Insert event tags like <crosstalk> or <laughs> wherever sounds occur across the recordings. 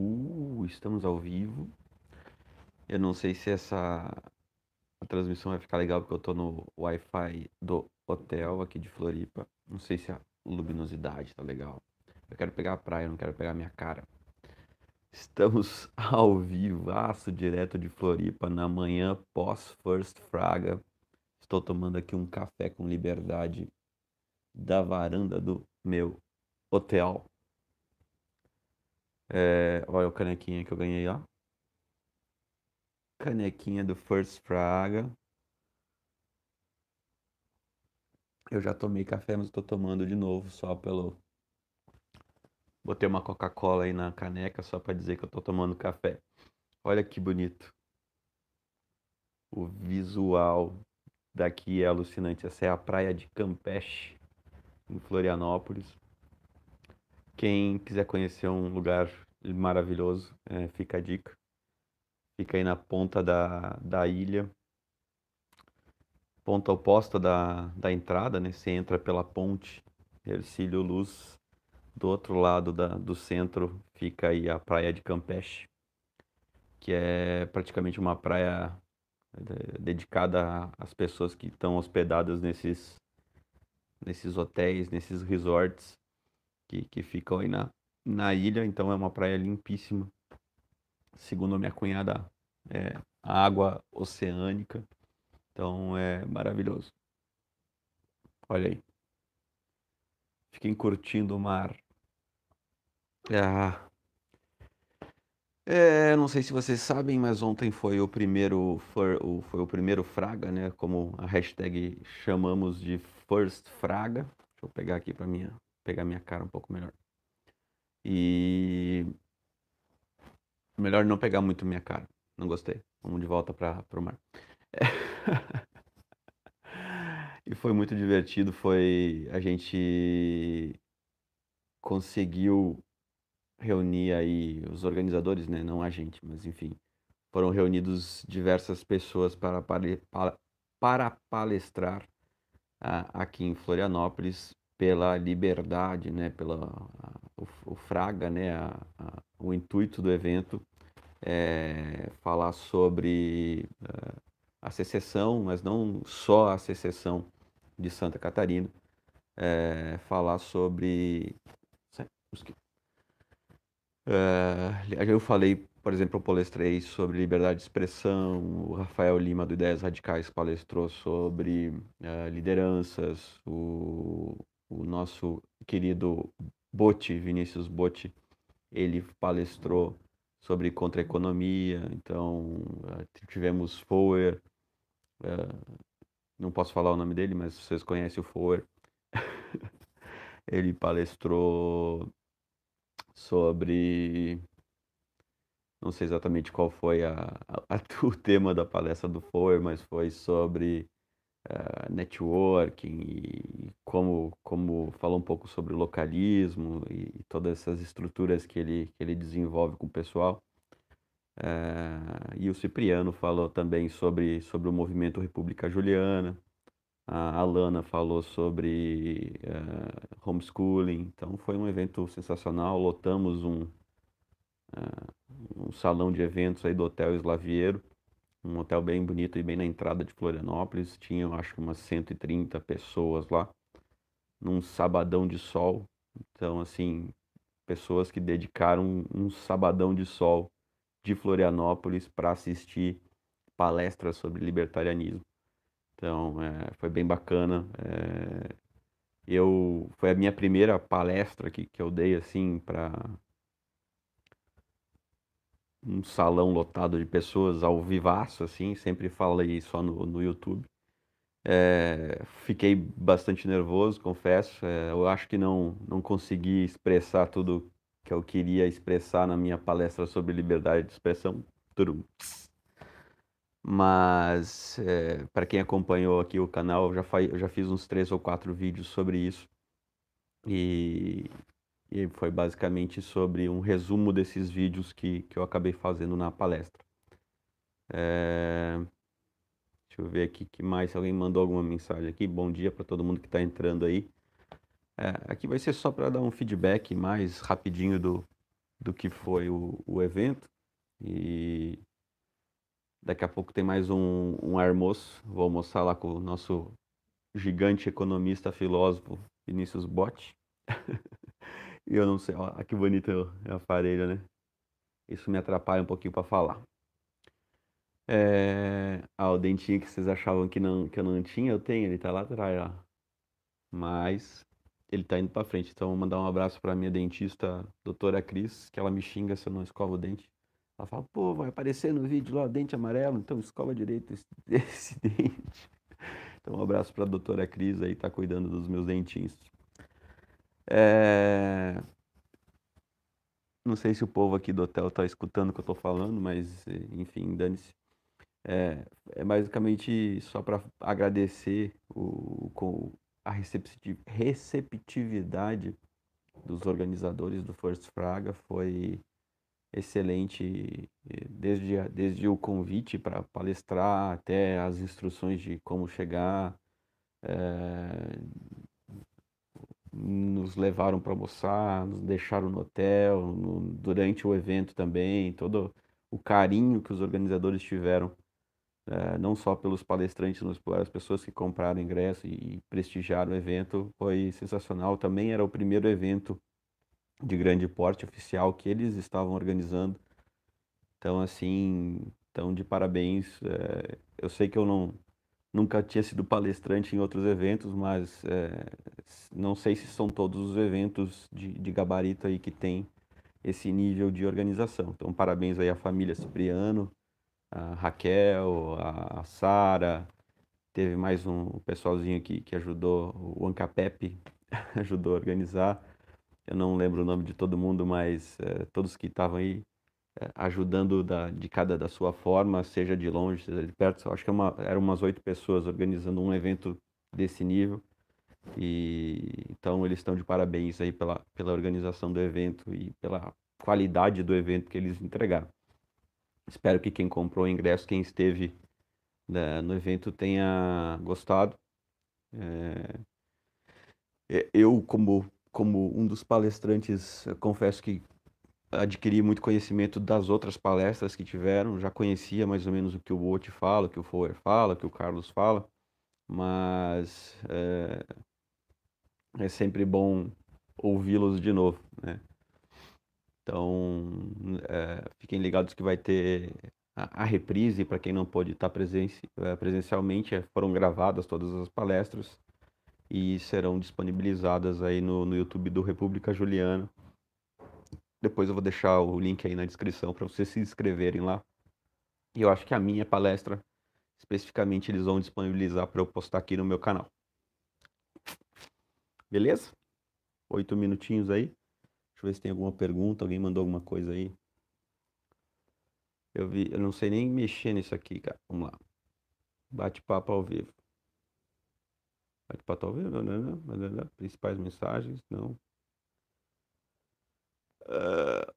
Uh, estamos ao vivo. Eu não sei se essa a transmissão vai ficar legal porque eu tô no Wi-Fi do hotel aqui de Floripa. Não sei se a luminosidade tá legal. Eu quero pegar a praia, eu não quero pegar a minha cara. Estamos <laughs> ao vivaço, direto de Floripa, na manhã pós First Fraga. Estou tomando aqui um café com liberdade da varanda do meu hotel. É, olha o canequinha que eu ganhei, ó. Canequinha do First Fraga. Eu já tomei café, mas estou tomando de novo só pelo. Botei uma Coca-Cola aí na caneca só para dizer que eu estou tomando café. Olha que bonito. O visual daqui é alucinante. Essa é a praia de Campeche, em Florianópolis. Quem quiser conhecer um lugar maravilhoso, é, fica a dica. Fica aí na ponta da, da ilha, ponta oposta da, da entrada, né? Você entra pela ponte Ercílio Luz. Do outro lado da, do centro fica aí a praia de Campeche, que é praticamente uma praia é, dedicada às pessoas que estão hospedadas nesses, nesses hotéis, nesses resorts que, que ficam aí na, na ilha, então é uma praia limpíssima. Segundo a minha cunhada, é água oceânica, então é maravilhoso. Olha aí. Fiquem curtindo o mar. Ah. É, não sei se vocês sabem, mas ontem foi o primeiro foi foi o primeiro Fraga, né? Como a hashtag chamamos de First Fraga. Deixa eu pegar aqui para minha pegar minha cara um pouco melhor. E melhor não pegar muito minha cara. Não gostei. Vamos de volta para o mar. É. <laughs> e foi muito divertido. Foi a gente conseguiu reunir aí os organizadores, né? Não a gente, mas enfim, foram reunidos diversas pessoas para, para, para palestrar uh, aqui em Florianópolis pela liberdade, né, pela o, o Fraga, né, a, a, o intuito do evento é falar sobre uh, a secessão, mas não só a secessão de Santa Catarina, é, falar sobre uh, eu falei, por exemplo, eu palestrei sobre liberdade de expressão, o Rafael Lima do Ideias Radicais palestrou sobre uh, lideranças, o o nosso querido Botti, Vinícius Botti, ele palestrou sobre contra-economia, então eh, tivemos Foer, uh, não posso falar o nome dele, mas vocês conhecem o Foer, <laughs> ele palestrou sobre, não sei exatamente qual foi a, a, <laughs> o tema da palestra do Foer, mas foi sobre uh, networking e como, como fala um pouco sobre localismo e, e todas essas estruturas que ele, que ele desenvolve com o pessoal. Uh, e o Cipriano falou também sobre, sobre o movimento República Juliana. A Alana falou sobre uh, homeschooling. Então foi um evento sensacional. Lotamos um, uh, um salão de eventos aí do Hotel Slaviero um hotel bem bonito e bem na entrada de Florianópolis. Tinham, acho umas 130 pessoas lá, num sabadão de sol. Então, assim, pessoas que dedicaram um sabadão de sol de Florianópolis para assistir palestras sobre libertarianismo. Então, é, foi bem bacana. É, eu foi a minha primeira palestra que, que eu dei assim para um salão lotado de pessoas ao vivaço, assim, sempre falei só no, no YouTube. É, fiquei bastante nervoso, confesso. É, eu acho que não, não consegui expressar tudo que eu queria expressar na minha palestra sobre liberdade de expressão. Tudo. Mas, é, para quem acompanhou aqui o canal, eu já, eu já fiz uns três ou quatro vídeos sobre isso. E e foi basicamente sobre um resumo desses vídeos que, que eu acabei fazendo na palestra. É... Deixa eu ver aqui que mais, se alguém mandou alguma mensagem aqui. Bom dia para todo mundo que está entrando aí. É, aqui vai ser só para dar um feedback mais rapidinho do, do que foi o, o evento. E daqui a pouco tem mais um, um almoço. Vou almoçar lá com o nosso gigante economista, filósofo Vinícius Botti. <laughs> e eu não sei, ó, que bonito é o aparelho, né? Isso me atrapalha um pouquinho para falar. É... Ah, o dentinho que vocês achavam que, não, que eu não tinha, eu tenho, ele tá lá atrás, ó. Mas ele tá indo para frente. Então, vou mandar um abraço para minha dentista, doutora Cris, que ela me xinga se eu não escovo o dente. Ela fala, pô, vai aparecer no vídeo lá dente amarelo, então escova direito esse, <laughs> esse dente. Então, um abraço para a doutora Cris aí, tá cuidando dos meus dentinhos. É... Não sei se o povo aqui do hotel tá escutando o que eu tô falando, mas enfim, dane-se. É, é basicamente só para agradecer o, o, a receptividade dos organizadores do First Fraga foi excelente, desde, desde o convite para palestrar até as instruções de como chegar. É, nos levaram para almoçar, nos deixaram no hotel, no, durante o evento também, todo o carinho que os organizadores tiveram é, não só pelos palestrantes, mas pelas pessoas que compraram ingresso e prestigiaram o evento, foi sensacional. Também era o primeiro evento de grande porte oficial que eles estavam organizando. Então, assim, então de parabéns. É, eu sei que eu não nunca tinha sido palestrante em outros eventos, mas é, não sei se são todos os eventos de, de gabarito aí que tem esse nível de organização. Então, parabéns aí à família Cipriano, a Raquel, a Sara, teve mais um pessoalzinho aqui que ajudou, o Ancapep <laughs> ajudou a organizar. Eu não lembro o nome de todo mundo, mas é, todos que estavam aí ajudando da, de cada da sua forma, seja de longe, seja de perto. Acho que é uma, eram umas oito pessoas organizando um evento desse nível. E então eles estão de parabéns aí pela, pela organização do evento e pela qualidade do evento que eles entregaram. Espero que quem comprou o ingresso, quem esteve né, no evento, tenha gostado. É, eu, como, como um dos palestrantes, confesso que adquiri muito conhecimento das outras palestras que tiveram. Já conhecia mais ou menos o que o Bote fala, o que o Foer fala, o que o Carlos fala, mas é, é sempre bom ouvi-los de novo, né? Então, é, fiquem ligados que vai ter a, a reprise para quem não pôde estar presenci, é, presencialmente. É, foram gravadas todas as palestras e serão disponibilizadas aí no, no YouTube do República Juliana. Depois eu vou deixar o link aí na descrição para vocês se inscreverem lá. E eu acho que a minha palestra, especificamente, eles vão disponibilizar para eu postar aqui no meu canal. Beleza? Oito minutinhos aí. Deixa eu ver se tem alguma pergunta. Alguém mandou alguma coisa aí? Eu vi, eu não sei nem mexer nisso aqui, cara. Vamos lá. Bate-papo ao vivo. Bate-papo ao vivo, não, não, não, não, Principais mensagens, não. Uh,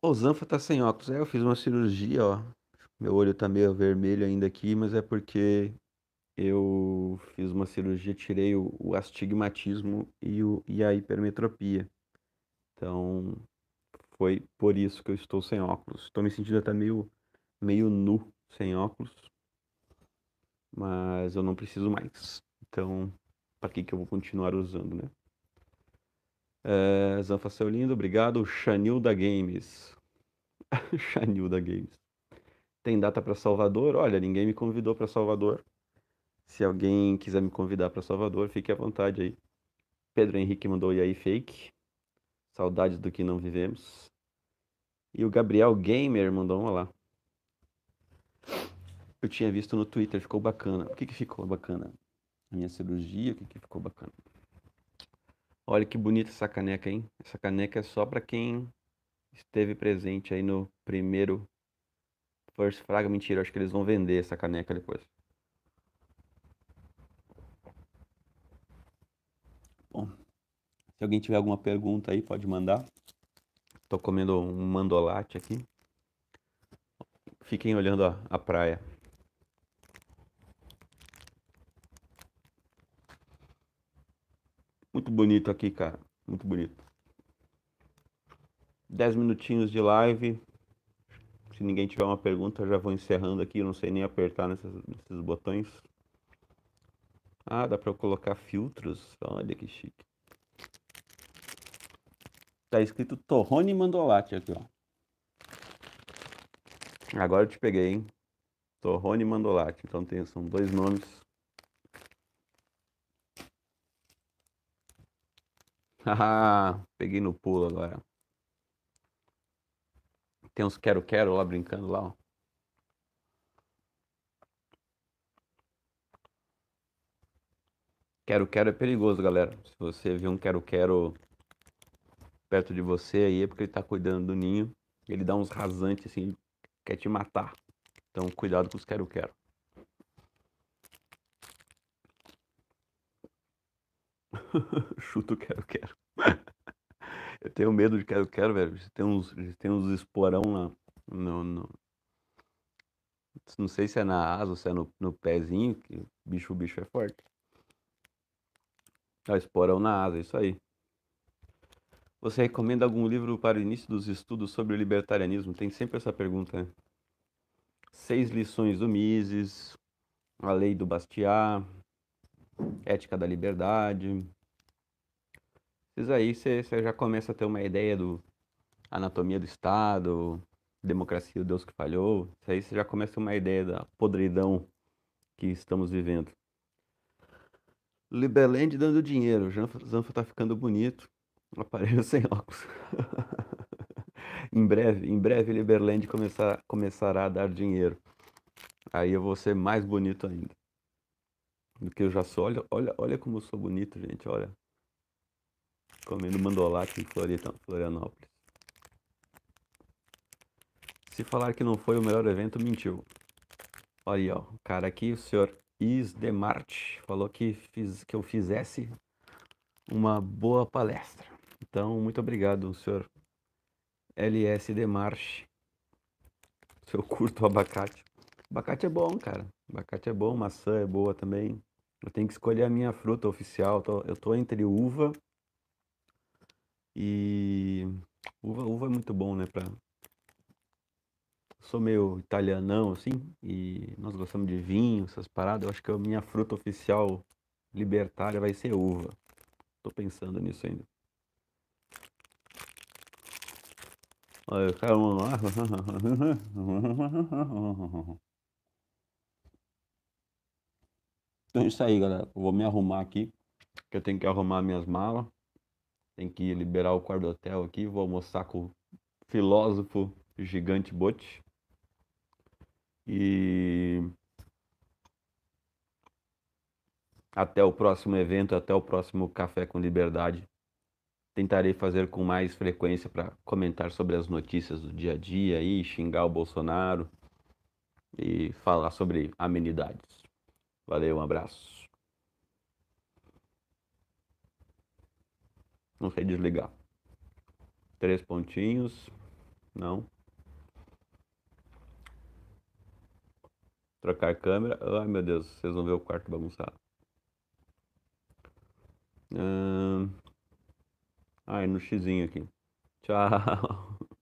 o Zanfa tá sem óculos. É, eu fiz uma cirurgia, ó. Meu olho tá meio vermelho ainda aqui, mas é porque eu fiz uma cirurgia, tirei o, o astigmatismo e, o, e a hipermetropia. Então, foi por isso que eu estou sem óculos. Estou me sentindo até meio, meio nu sem óculos. Mas eu não preciso mais. Então, para que, que eu vou continuar usando, né? É, Zanfa seu lindo, obrigado. Chanilda Games. <laughs> Chanilda Games. Tem data para Salvador? Olha, ninguém me convidou para Salvador. Se alguém quiser me convidar para Salvador, fique à vontade aí. Pedro Henrique mandou e aí fake. Saudades do que não vivemos. E o Gabriel Gamer mandou um lá. Eu tinha visto no Twitter, ficou bacana. O que, que ficou bacana? A minha cirurgia, o que, que ficou bacana? Olha que bonita essa caneca, hein? Essa caneca é só para quem esteve presente aí no primeiro First Fraga. Mentira, acho que eles vão vender essa caneca depois. Bom, se alguém tiver alguma pergunta aí, pode mandar. Tô comendo um mandolate aqui. Fiquem olhando a, a praia. Muito bonito aqui, cara. Muito bonito. 10 minutinhos de live. Se ninguém tiver uma pergunta, já vou encerrando aqui. Eu não sei nem apertar nesses, nesses botões. Ah, dá para colocar filtros. Olha que chique. Tá escrito Torrone Mandolati aqui, ó. Agora eu te peguei, hein? Torrone Mandolati. Então tem, são dois nomes. Peguei no pulo agora. Tem uns quero-quero lá brincando lá, ó. Quero-quero é perigoso, galera. Se você viu um quero-quero perto de você aí, é porque ele tá cuidando do ninho. Ele dá uns rasantes assim, quer te matar. Então, cuidado com os quero-quero. <laughs> Chuto quero-quero. <laughs> Eu tenho medo de quero-quero, velho. Tem uns, tem uns esporão lá no, no, Não sei se é na asa ou se é no, no pezinho, que bicho, o bicho é forte. Ah, esporão na asa, isso aí. Você recomenda algum livro para o início dos estudos sobre o libertarianismo? Tem sempre essa pergunta, né? Seis lições do Mises, A Lei do Bastiat, Ética da Liberdade. Esses aí você, já começa a ter uma ideia do Anatomia do Estado, Democracia, o Deus que Falhou. Isso aí você já começa a ter uma ideia da podridão que estamos vivendo. Liberland dando dinheiro. Zanfa tá ficando bonito. <laughs> Aparelho sem óculos. <laughs> em breve, em breve Liberland começar, começará a dar dinheiro. Aí eu vou ser mais bonito ainda. Do que eu já sou. Olha, olha, olha como eu sou bonito, gente. Olha. Comendo mandolate em Florianópolis. Se falar que não foi o melhor evento, mentiu. Olha aí, ó. O cara aqui, o senhor Isdemart, falou que, fiz, que eu fizesse uma boa palestra. Então, muito obrigado, senhor LSD March. Seu curto abacate. Abacate é bom, cara. Abacate é bom, maçã é boa também. Eu tenho que escolher a minha fruta oficial. Eu tô entre uva e. Uva, uva é muito bom, né? Pra... sou meio italianão, assim, e nós gostamos de vinho, essas paradas. Eu acho que a minha fruta oficial libertária vai ser uva. Tô pensando nisso ainda. Olha, cara, lá. <laughs> Então é isso aí, galera. Eu vou me arrumar aqui, que eu tenho que arrumar minhas malas. Tem que liberar o quarto do hotel aqui. Vou almoçar com o filósofo gigante Bote. E até o próximo evento, até o próximo Café com Liberdade tentarei fazer com mais frequência para comentar sobre as notícias do dia a dia e xingar o Bolsonaro e falar sobre amenidades. Valeu, um abraço. Não sei desligar. Três pontinhos. Não. Trocar câmera. Ai meu Deus, vocês vão ver o quarto bagunçado. Ah, é no xizinho aqui. Tchau. <laughs>